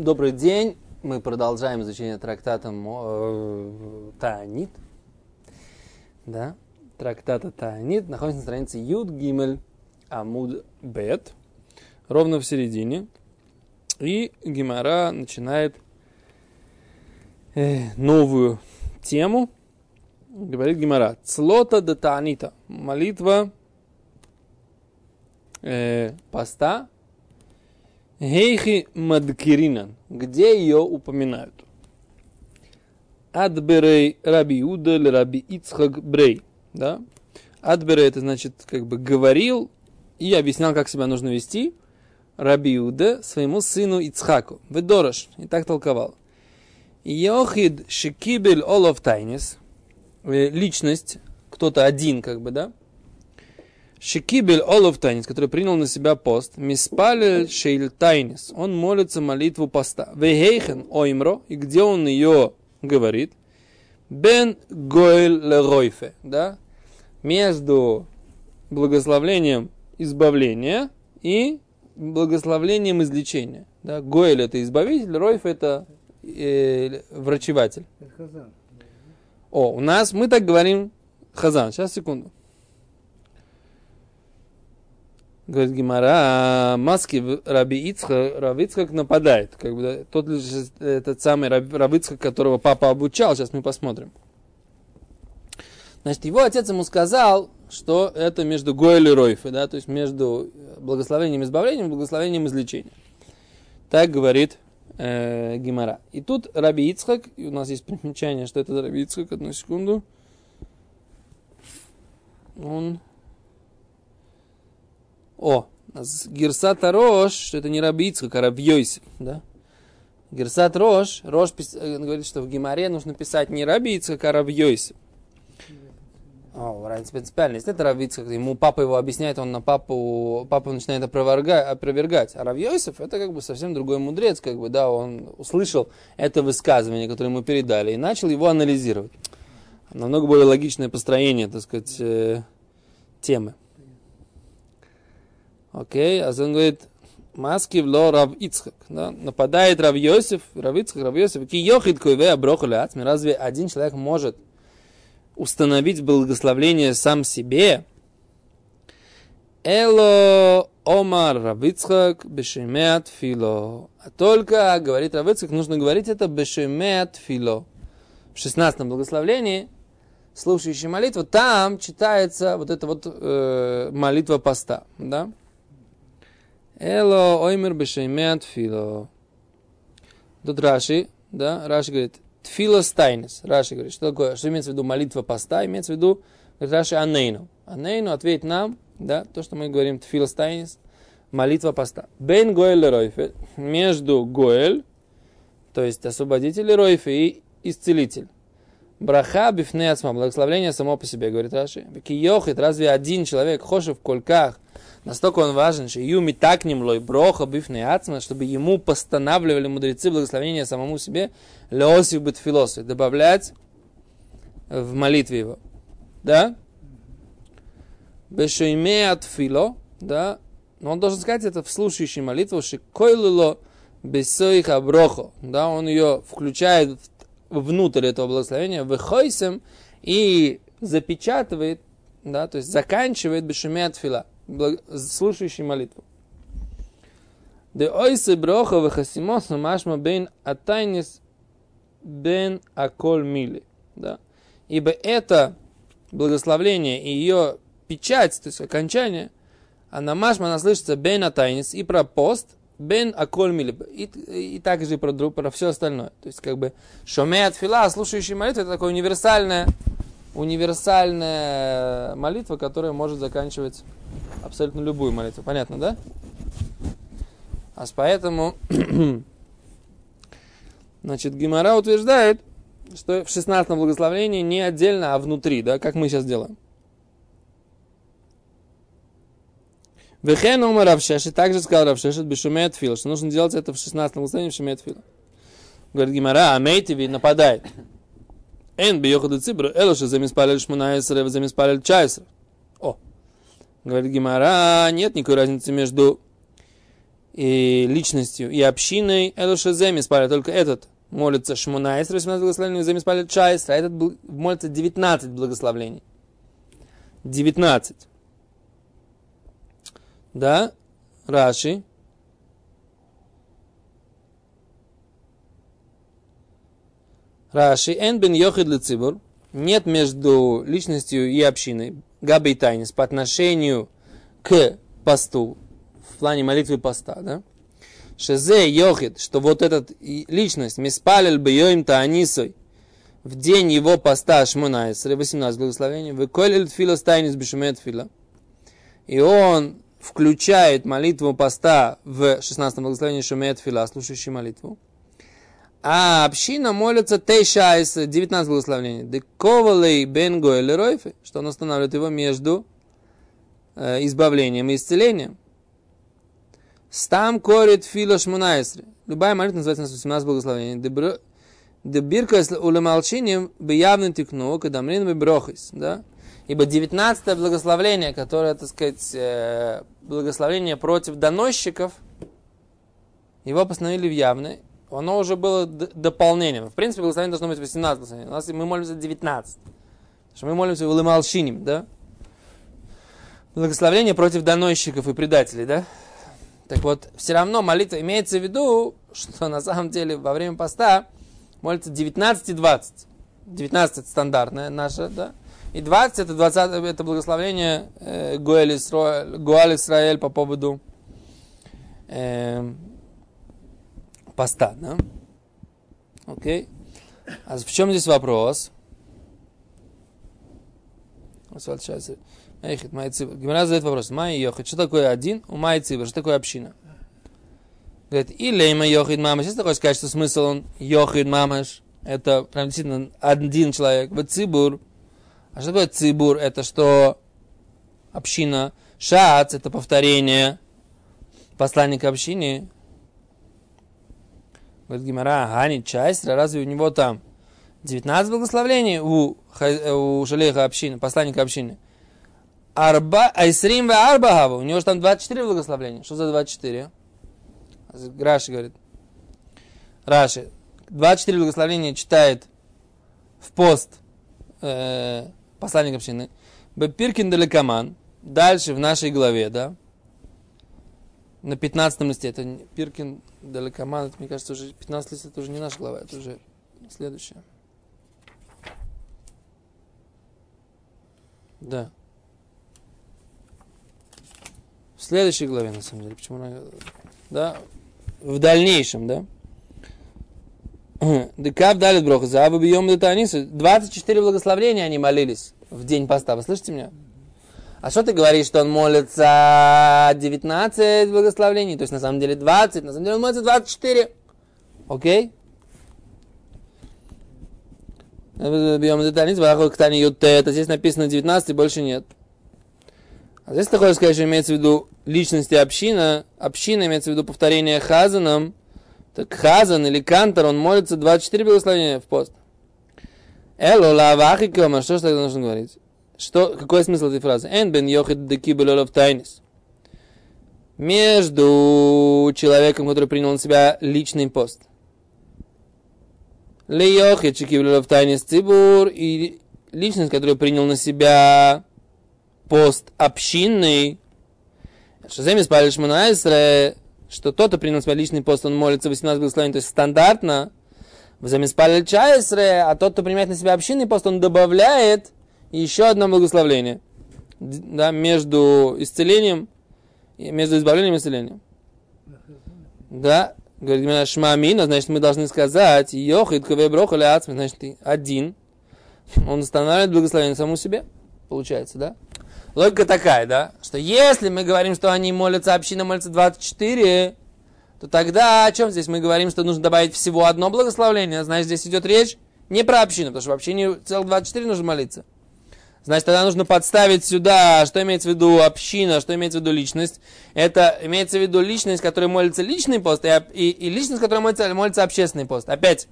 Добрый день. Мы продолжаем изучение трактата э, Таанит. Да, трактата Таанит. Находится на странице Юд Гимель Амуд Бет. Ровно в середине. И Гимара начинает э, новую тему. Говорит Гимара. Цлота де Таанита. Молитва э, поста Гейхи Мадкиринан. Где ее упоминают? Адберей Раби Удель Раби Ицхак Брей. Да? Адберей это значит как бы говорил и объяснял, как себя нужно вести. Раби Уде своему сыну Ицхаку. Ведорож. И так толковал. Йохид Шекибель Олов Тайнис. Э, личность, кто-то один, как бы, да? Шекибель Олов Тайнис, который принял на себя пост, Миспалель Шейль Тайнис, он молится молитву поста. Вехейхен Оймро, и где он ее говорит? Бен Гоэль Леройфе, да? Между благословлением избавления и благословлением излечения. Да? Гоэль это избавитель, Ройф это э, врачеватель. О, у нас мы так говорим Хазан. Сейчас, секунду. Говорит Гимара, маски Раби Ицха, Раби Ицхак нападает. Как бы, тот этот самый Раби Ицхак, которого папа обучал, сейчас мы посмотрим. Значит, его отец ему сказал, что это между Гоэль и Ройфой, да, то есть между благословением избавлением и излечения. Так говорит э, Гимара. И тут Раби Ицхак, и у нас есть примечание, что это Раби Ицхак, одну секунду. Он о, Герсат Рош, это не Раби Ицхак, а Раби да? Герсат Рош, Рош пис, э, говорит, что в Гимаре нужно писать не Раби Ицхак, а Раби. О, разница принципиальная. Если это Раби Ицхак, ему папа его объясняет, он на папу, папа начинает опровергать. А Раби это как бы совсем другой мудрец, как бы, да, он услышал это высказывание, которое ему передали, и начал его анализировать. Намного более логичное построение, так сказать, э, темы. Окей, а он говорит, маски в ло Рав Ицхак. Да? Нападает Рав Йосиф, Рав Ицхак, Рав Йосиф. Ки йохид койве аброху Разве один человек может установить благословление сам себе? Эло Омар Равицхак Бешемеат Фило. А только, говорит Равицхак, нужно говорить это Бешемеат Фило. В 16 благословлении, слушающий молитву, там читается вот эта вот э, молитва поста. Да? Эло оймер бешеймеа тфило. Тут Раши, да, Раши говорит, тфило стайнес. Раши говорит, что такое, что имеется в виду молитва поста, имеется в виду, говорит Раши, анейну. Анейну, ответь нам, да, то, что мы говорим, тфило стайнес, молитва поста. Бен Гоэль Ройфе, между Гоэль, то есть освободитель Ройфе и исцелитель. Браха бифнеацма, благословление само по себе, говорит Раши. Киохит, разве один человек, хошев в кольках, Настолько он важен, что юми так ним лой броха бифный ацма, чтобы ему постанавливали мудрецы благословения самому себе, леосив бит философ, добавлять в молитве его. Да? Бешойме от фило, да? Но он должен сказать это в слушающей молитву, что койлыло бесоих аброхо, да? Он ее включает внутрь этого благословения, выхойсем и запечатывает, да, то есть заканчивает бешуме от фила слушающий молитву. Де ойсе броха вехасимосу машма бен атайнис бен аколь мили. Да? Ибо это благословление и ее печать, то есть окончание, она машма, она слышится бен атайнис и про пост, бен аколь мили, и, и также про, про все остальное. То есть как бы шоме от фила, слушающий молитву, это такое универсальное, универсальная молитва, которая может заканчивать абсолютно любую молитву. Понятно, да? А поэтому, значит, Гимара утверждает, что в 16 благословении не отдельно, а внутри, да, как мы сейчас делаем. Вехен умер Равшешет, также сказал Равшешет, бешумет фил, что нужно делать это в 16 благословении в фила. Говорит Гимара, а Мейтиви нападает. Эн биохаду цибру, элоша замиспалель шмунаесре, замиспалель чайсре. О, Говорит Гимара, нет никакой разницы между и личностью, и общиной, Элушезе Миспаль, только этот молится Шмунайс, 18 благословений, за Миспаль Чайс, а этот молится 19 благословений. 19. Да, Раши. Раши, эн бен йохид цибур, нет между личностью и общиной, габи тайнис, по отношению к посту, в плане молитвы поста, да? Шезе йохид, что вот этот личность, миспалил бы йоим таанисой, в день его поста Шмонайсре, 18 благословений, выколил фила стайнис бешумет фила. И он включает молитву поста в 16 благословении Шумет фила, слушающий молитву. А община молится Тейшайс, 19 благословений. Дековалей бен Гоэль что он останавливает его между э, избавлением и исцелением. Стам корит фило шмунайсри. Любая молитва называется 18 благословений. Дебирка улемалчиним явно тикну, когда мрин брохис, да? Ибо 19 благословление, которое, так сказать, э, благословение против доносчиков, его постановили в явной, оно уже было дополнением. В принципе, благословение должно быть 18 благословений. У нас мы молимся 19. Потому что мы молимся в Улымалшиним, да? Благословение против доносчиков и предателей, да? Так вот, все равно молитва имеется в виду, что на самом деле во время поста молится 19 и 20. 19 это стандартное наше, да? И 20 это 20 это благословение э, Гуэль по поводу э, поста, да? Окей. А в чем здесь вопрос? Гимара задает вопрос. Май йохид. Что такое один? У майцибр. Что такое община? Говорит, и лейма йохид мамаш. Ты хочешь сказать, что смысл он йохид мамаш, это прям действительно один человек. Вот цибур. А что такое цибур? Это что община. Шац, это повторение посланника общины. Говорит Гимара, Хани Чайстра, разве у него там 19 благословений у, у Шалеха общины, посланника общины? Арба, Айсрим в Арбахава, у него же там 24 благословения. Что за 24? Раши говорит. Раши, 24 благословения читает в пост э, посланник общины. Бепиркин Далекаман, дальше в нашей главе, да, на 15 листе, это Пиркин Далекоман, это, мне кажется, уже 15 лист, это уже не наша глава, это уже следующая. Да. В следующей главе, на самом деле. Почему она... Да. В дальнейшем, да. Декав далит броха. Заабу бьем 24 благословения они молились в день поста. Вы слышите меня? А что ты говоришь, что он молится 19 благословений, то есть на самом деле 20, на самом деле он молится 24. Окей? Это здесь написано 19, больше нет. А здесь ты хочешь имеется в виду личности община, община имеется в виду повторение хазаном, так хазан или кантор, он молится 24 благословения в пост. Эло лавахикома, что же тогда нужно говорить? Что, какой смысл этой фразы? Эн бен йохид деки тайнис. Между человеком, который принял на себя личный пост. Ле йохид чекибелолов тайнис цибур и личность, которая принял на себя пост общинный. Шазем испалишь Манайсре, что тот, кто принял на себя личный пост, он молится 18 благословений, то есть стандартно. Взамиспалил чайсре, а тот, кто принимает на себя общинный пост, он добавляет и еще одно благословление да, между исцелением, между избавлением и исцелением. Да, говорит меня шмамина, значит, мы должны сказать, йохид каве брохали ацми, значит, один, он устанавливает благословение самому себе, получается, да? Логика такая, да, что если мы говорим, что они молятся, община молится 24, то тогда о чем здесь мы говорим, что нужно добавить всего одно благословление, значит, здесь идет речь не про общину, потому что в общине целых 24 нужно молиться. Значит, тогда нужно подставить сюда, что имеется в виду община, что имеется в виду личность. Это имеется в виду личность, которая молится личный пост, и, и, и личность, которая молится, молится общественный пост. Опять,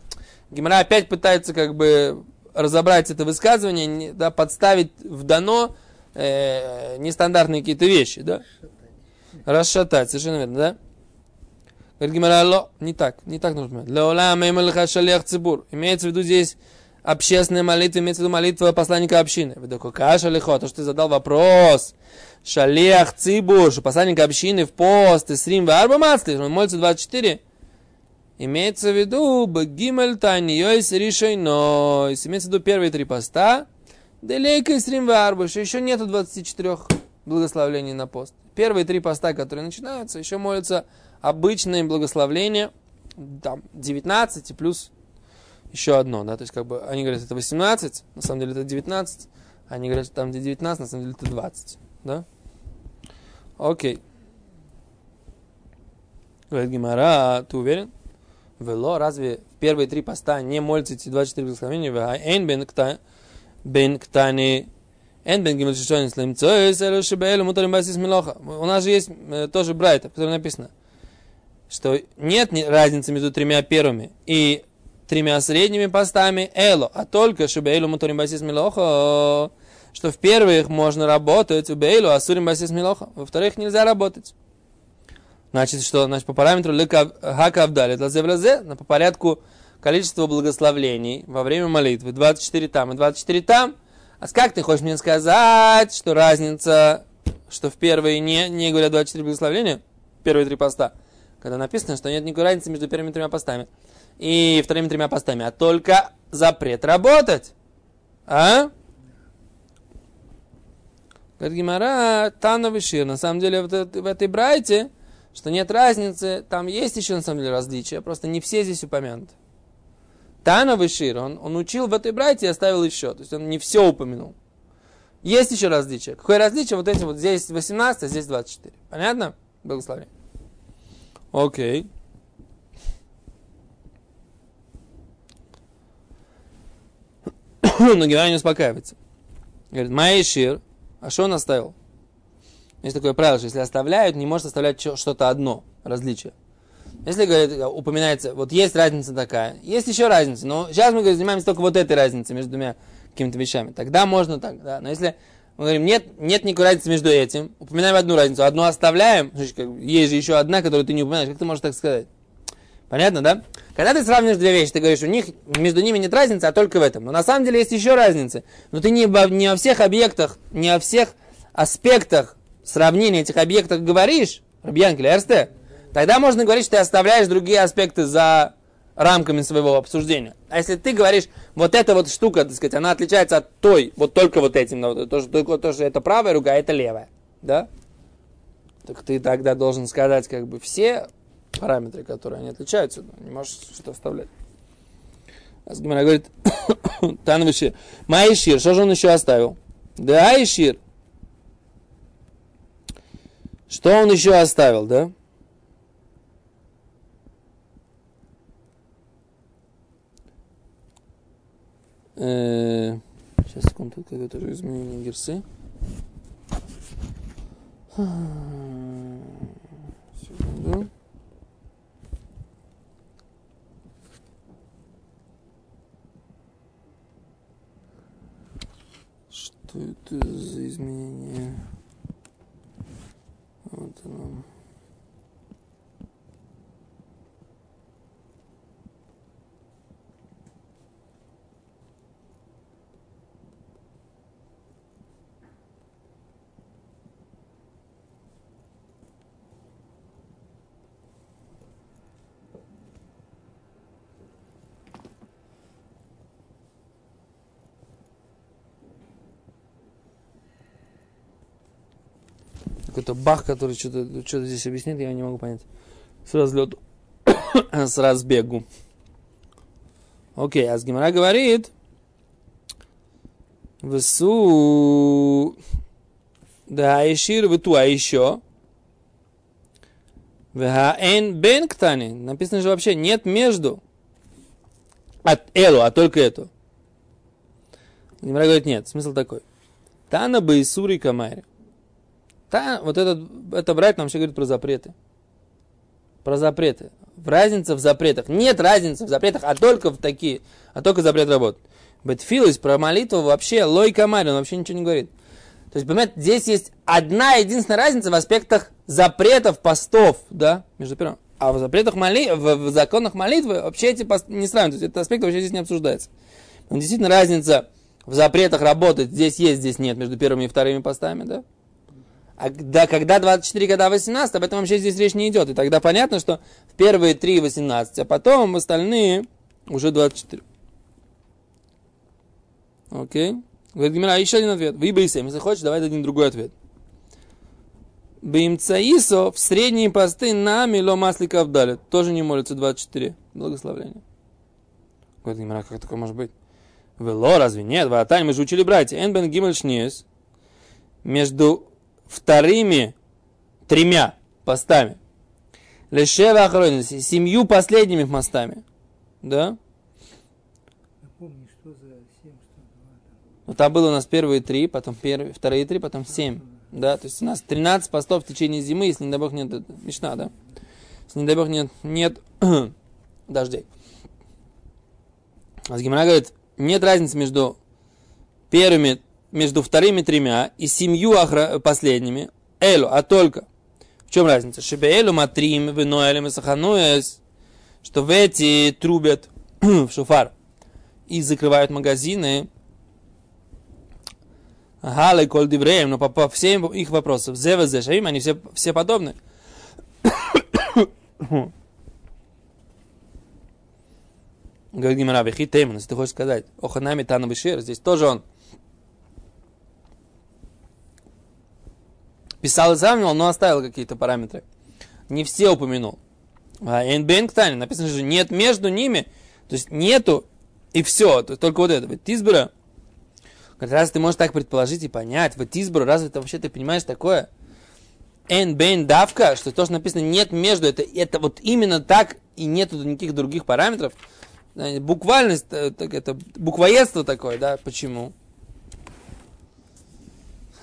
Гимара опять пытается как бы разобрать это высказывание, да, подставить в дано э, нестандартные какие-то вещи, да? Расшатать, совершенно верно, да? Говорит Гимара, не так, не так нужно. Леолам эмэлха шалех цибур. Имеется в виду здесь общественная молитва, имеется в виду молитва посланника общины. Каша лихо, то, что ты задал вопрос. Шалех цибур, что посланник общины в пост, и срим в арба мацли, он молится 24. Имеется в виду Багимель Тайни Йойс Ришайнойс. Имеется в виду первые три поста. Делейка и Срим Варбуш. Еще нету 24 благословлений на пост. Первые три поста, которые начинаются, еще молятся обычные благословления. Там 19 плюс еще одно, да, то есть как бы они говорят, это 18, на самом деле это 19, они говорят, что там где 19, на самом деле это 20, да? Окей. Говорит Гимара, ты уверен? Вело, разве первые три поста не молятся эти 24 благословения? Эйн бен бен ктани Эн бен гимель шишонин слим цоис, элю шибаэлю мутарим басис милоха. У нас же есть э, тоже брайта, в котором написано, что нет разницы между тремя первыми и тремя средними постами эло, а только шибаэлю мутарим басис милоха, что в первых можно работать, у бейлу, а сурим басис милоха, во вторых нельзя работать. Значит, что? Значит, по параметру хака авдали, это по порядку количества благословлений во время молитвы. 24 там и 24 там. А как ты хочешь мне сказать, что разница, что в первые не, не говорят 24 благословения, первые три поста, когда написано, что нет никакой разницы между первыми тремя постами и вторыми тремя постами, а только запрет работать. А? Говорит Гимара, Шир, на самом деле в, в этой брайте что нет разницы, там есть еще на самом деле различия, просто не все здесь упомянуты. Тана Вишир, он, он учил в этой брате и оставил еще, то есть он не все упомянул. Есть еще различия. Какое различие? Вот эти вот здесь 18, а здесь 24. Понятно? Благословение. Окей. Но Герай не успокаивается. Говорит, Майшир, а что он оставил? Есть такое правило, что если оставляют, не может оставлять что-то одно, различие. Если говорит, упоминается, вот есть разница такая, есть еще разница, но сейчас мы говорим, занимаемся только вот этой разницей между двумя какими-то вещами. Тогда можно так, да. Но если мы говорим, нет, нет никакой разницы между этим, упоминаем одну разницу, одну оставляем, есть же еще одна, которую ты не упоминаешь, как ты можешь так сказать? Понятно, да? Когда ты сравниваешь две вещи, ты говоришь, у них между ними нет разницы, а только в этом. Но на самом деле есть еще разница. Но ты не, не во всех объектах, не во всех аспектах сравнение этих объектов говоришь, Рабьянки или Эрсте, тогда можно говорить, что ты оставляешь другие аспекты за рамками своего обсуждения. А если ты говоришь, вот эта вот штука, так сказать, она отличается от той, вот только вот этим, то, что, только, то, что это правая рука, а это левая, да? Так ты тогда должен сказать, как бы, все параметры, которые они отличаются, не можешь что-то оставлять. Асгимара говорит, Танвишир, Майшир, что же он еще оставил? Да, Айшир, что он еще оставил, да? Э, сейчас, секунду, какое-то изменение герсы. Секунду. Это за изменение? Вот оно. Какой-то бах, который что-то что здесь объяснит, я не могу понять. С разлету, с разбегу. Окей, а Гимара говорит, Весу, да, Айшир, вы ту, а еще, Вегаэн бен ктани. Написано же вообще нет между. От элу, а только эту. Гимара говорит, нет. Смысл такой. Тана бы Исури Камайри. Та, вот этот, это брать нам вообще говорит про запреты. Про запреты. Разница в запретах. Нет разницы в запретах, а только в такие, а только запрет работы. Бетфилус про молитву вообще, лойка Мари, он вообще ничего не говорит. То есть, понимаете, здесь есть одна единственная разница в аспектах запретов, постов, да, между первым. А в запретах моли... в, в законах молитвы вообще эти пост... не сравниваются. Этот аспект вообще здесь не обсуждается. Но действительно разница в запретах работать здесь есть, здесь нет, между первыми и вторыми постами, да? А да, когда 24, когда 18, об этом вообще здесь речь не идет. И тогда понятно, что в первые три 18, а потом остальные уже 24. Окей. Говорит Гимера, еще один ответ. Вы если хочешь, давай дадим другой ответ. Бимцаисо в средние посты на мило масликов дали. Тоже не молится 24. Благословление. Говорит Гимера, как такое может быть? Вело, разве нет? Ватань, мы же учили братья. Энбен гимель шниес. Между вторыми тремя постами. Лешева охранности, семью последними постами. Да? Напомни, что за 7, что Ну, там было у нас первые три, потом первые, вторые три, потом семь. Да, то есть у нас 13 постов в течение зимы, если, не дай бог, нет мечта, да? Если, не дай бог, нет, нет дождей. А Гимара говорит, нет разницы между первыми между вторыми тремя и семью охра... последними, элю, а только. В чем разница? Шебеэлю матрим, виноэлем и сахануэс, что в эти трубят в шуфар и закрывают магазины, Галай коль дивреем, но по, по всем их вопросам. Зева зешавим, они все, все подобны. Говорит Гимара, ты хочешь сказать, оханами тана бешир, здесь тоже он Писал и сравнивал, но оставил какие-то параметры. Не все упомянул. А Энбенктани написано, что нет между ними, то есть нету и все, то есть только вот это. Вот Тизбера, как раз ты можешь так предположить и понять, вот Тизбера, разве ты вообще ты понимаешь такое? Эн бен давка, что то, что написано нет между, это, это вот именно так и нету никаких других параметров. Буквальность, э, так это буквоедство такое, да, почему?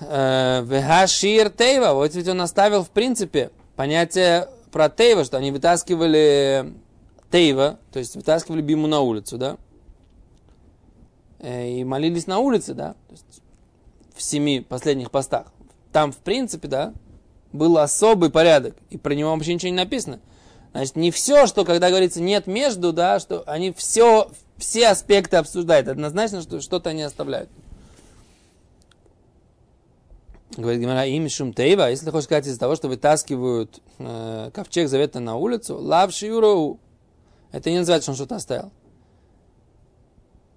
Э, Вехашир Тейва, вот ведь он оставил в принципе понятие про Тейва, что они вытаскивали Тейва, то есть вытаскивали Биму на улицу, да, э, и молились на улице, да, то есть в семи последних постах. Там, в принципе, да, был особый порядок, и про него вообще ничего не написано. Значит, не все, что когда говорится нет между, да, что они все, все аспекты обсуждают. Однозначно, что что-то они оставляют. Говорит Гимара, им шум тейва, если хочешь сказать из-за того, что вытаскивают э, ковчег завета на улицу, лав шиуроу, это не называется, что он что-то оставил.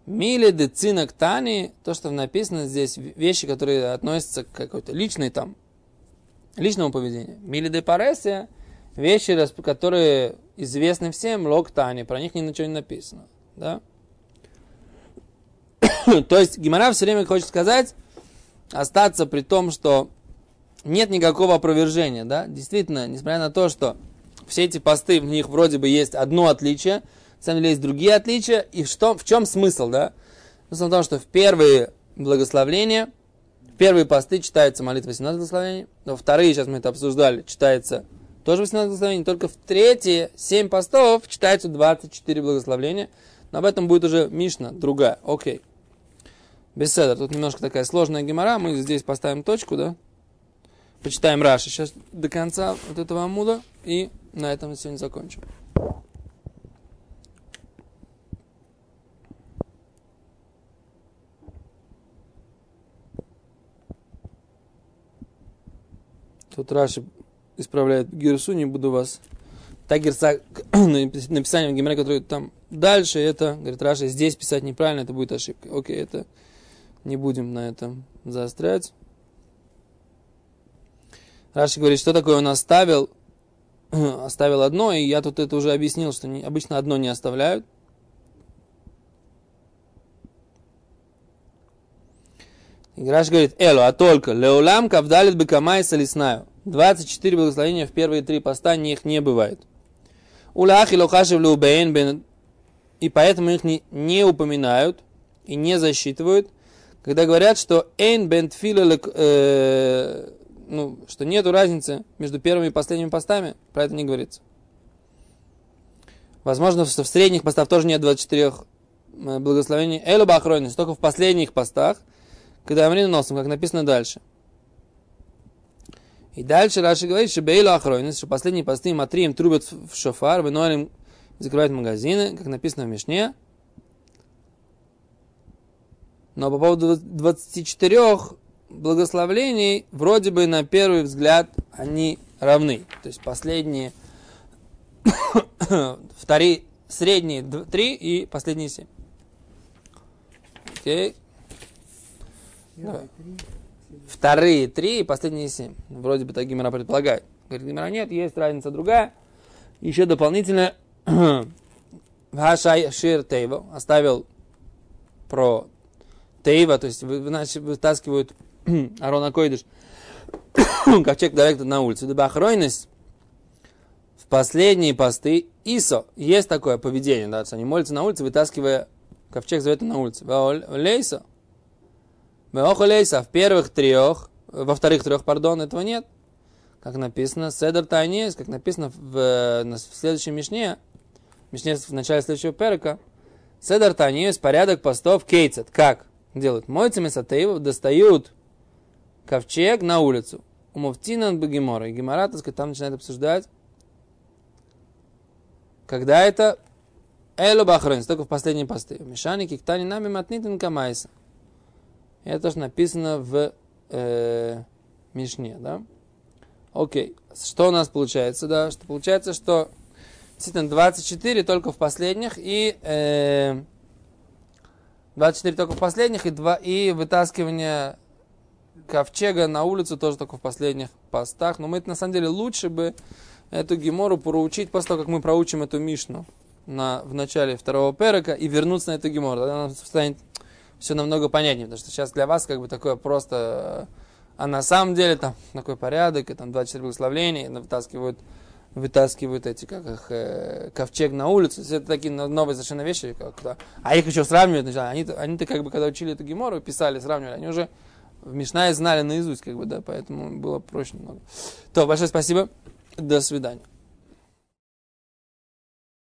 Мили де цинок тани, то, что написано здесь, вещи, которые относятся к какой-то личной там, личному поведению. Мили де паресия, вещи, которые известны всем, лог тани, про них ничего не написано. Да? то есть Гимара все время хочет сказать, остаться при том, что нет никакого опровержения, да, действительно, несмотря на то, что все эти посты, в них вроде бы есть одно отличие, на самом деле есть другие отличия, и что, в чем смысл, да? Смысл в том, что в первые благословления, в первые посты читается молитва 18 благословений, во вторые, сейчас мы это обсуждали, читается тоже 18 благословений, только в третьи 7 постов читается 24 благословения, но об этом будет уже Мишна, другая, окей. Беседа. Тут немножко такая сложная гемора. Мы здесь поставим точку, да? Почитаем Раши сейчас до конца вот этого амуда. И на этом сегодня закончим. Тут Раши исправляет Герсу, не буду вас... Та Герса, написание в Геморе, которое там дальше, это, говорит Раши, здесь писать неправильно, это будет ошибка. Окей, это не будем на этом заострять. Раши говорит, что такое он оставил? оставил одно, и я тут это уже объяснил, что не, обычно одно не оставляют. И Раши говорит, эло, а только, леулам кавдалит бекамай салиснаю. 24 благословения в первые три поста них не бывает. Улах и лохашев бен и поэтому их не, не упоминают и не засчитывают, когда говорят, что эйн бен э, ну, что нету разницы между первыми и последними постами, про это не говорится. Возможно, что в средних постах тоже нет 24 э, благословений. Элу бахройнис, только в последних постах, когда Амрин носом, как написано дальше. И дальше Раши говорит, что Бейлу Ахройнес, что последние посты Матрием трубят в шофар, Бенуалим закрывают магазины, как написано в Мишне. Но по поводу 24 благословлений, вроде бы на первый взгляд они равны. То есть последние, вторые, средние три и последние семь. Окей. Давай. Вторые три и последние семь. Вроде бы так Гимара предполагает. Говорит, Гимара нет, есть разница другая. Еще дополнительно Хашай Шир Тейва оставил про Тейва, то есть вытаскивают Арона Койдыш, ковчег Давекта на улице. Дебахройность в последние посты Исо. Есть такое поведение, да, они молятся на улице, вытаскивая ковчег Завета на улице. Лейсо. Лейса в первых трех, во вторых трех, пардон, этого нет. Как написано, Седер Тайнес, как написано в, в следующем Мишне, Мишне в начале следующего перека, Седер Тайнес, порядок постов кейцет. Как делают? Мойцы Месатеев достают ковчег на улицу. У Муфтинан Багимора. И Гемора, так сказать, там начинает обсуждать, когда это Элу Бахрин, только в последней посты. Мишани Киктани Нами Матнитин Камайса. Это тоже написано в э, Мишне, да? Окей. Что у нас получается, да? Что получается, что действительно 24 только в последних и э, 24 только в последних и, два, и вытаскивание ковчега на улицу тоже только в последних постах. Но мы на самом деле лучше бы эту гемору проучить после того, как мы проучим эту Мишну на, в начале второго перека и вернуться на эту гемору. Тогда нам станет все намного понятнее, потому что сейчас для вас как бы такое просто... А на самом деле там такой порядок, и там 24 благословения, вытаскивают, вытаскивают эти, как их, э, ковчег на улицу. Это такие новые совершенно вещи. Как, да. А их еще сравнивают. Они-то, они-то как бы, когда учили эту гемору, писали, сравнивали, они уже в Мишнае знали наизусть, как бы, да, поэтому было проще немного. То, большое спасибо. До свидания.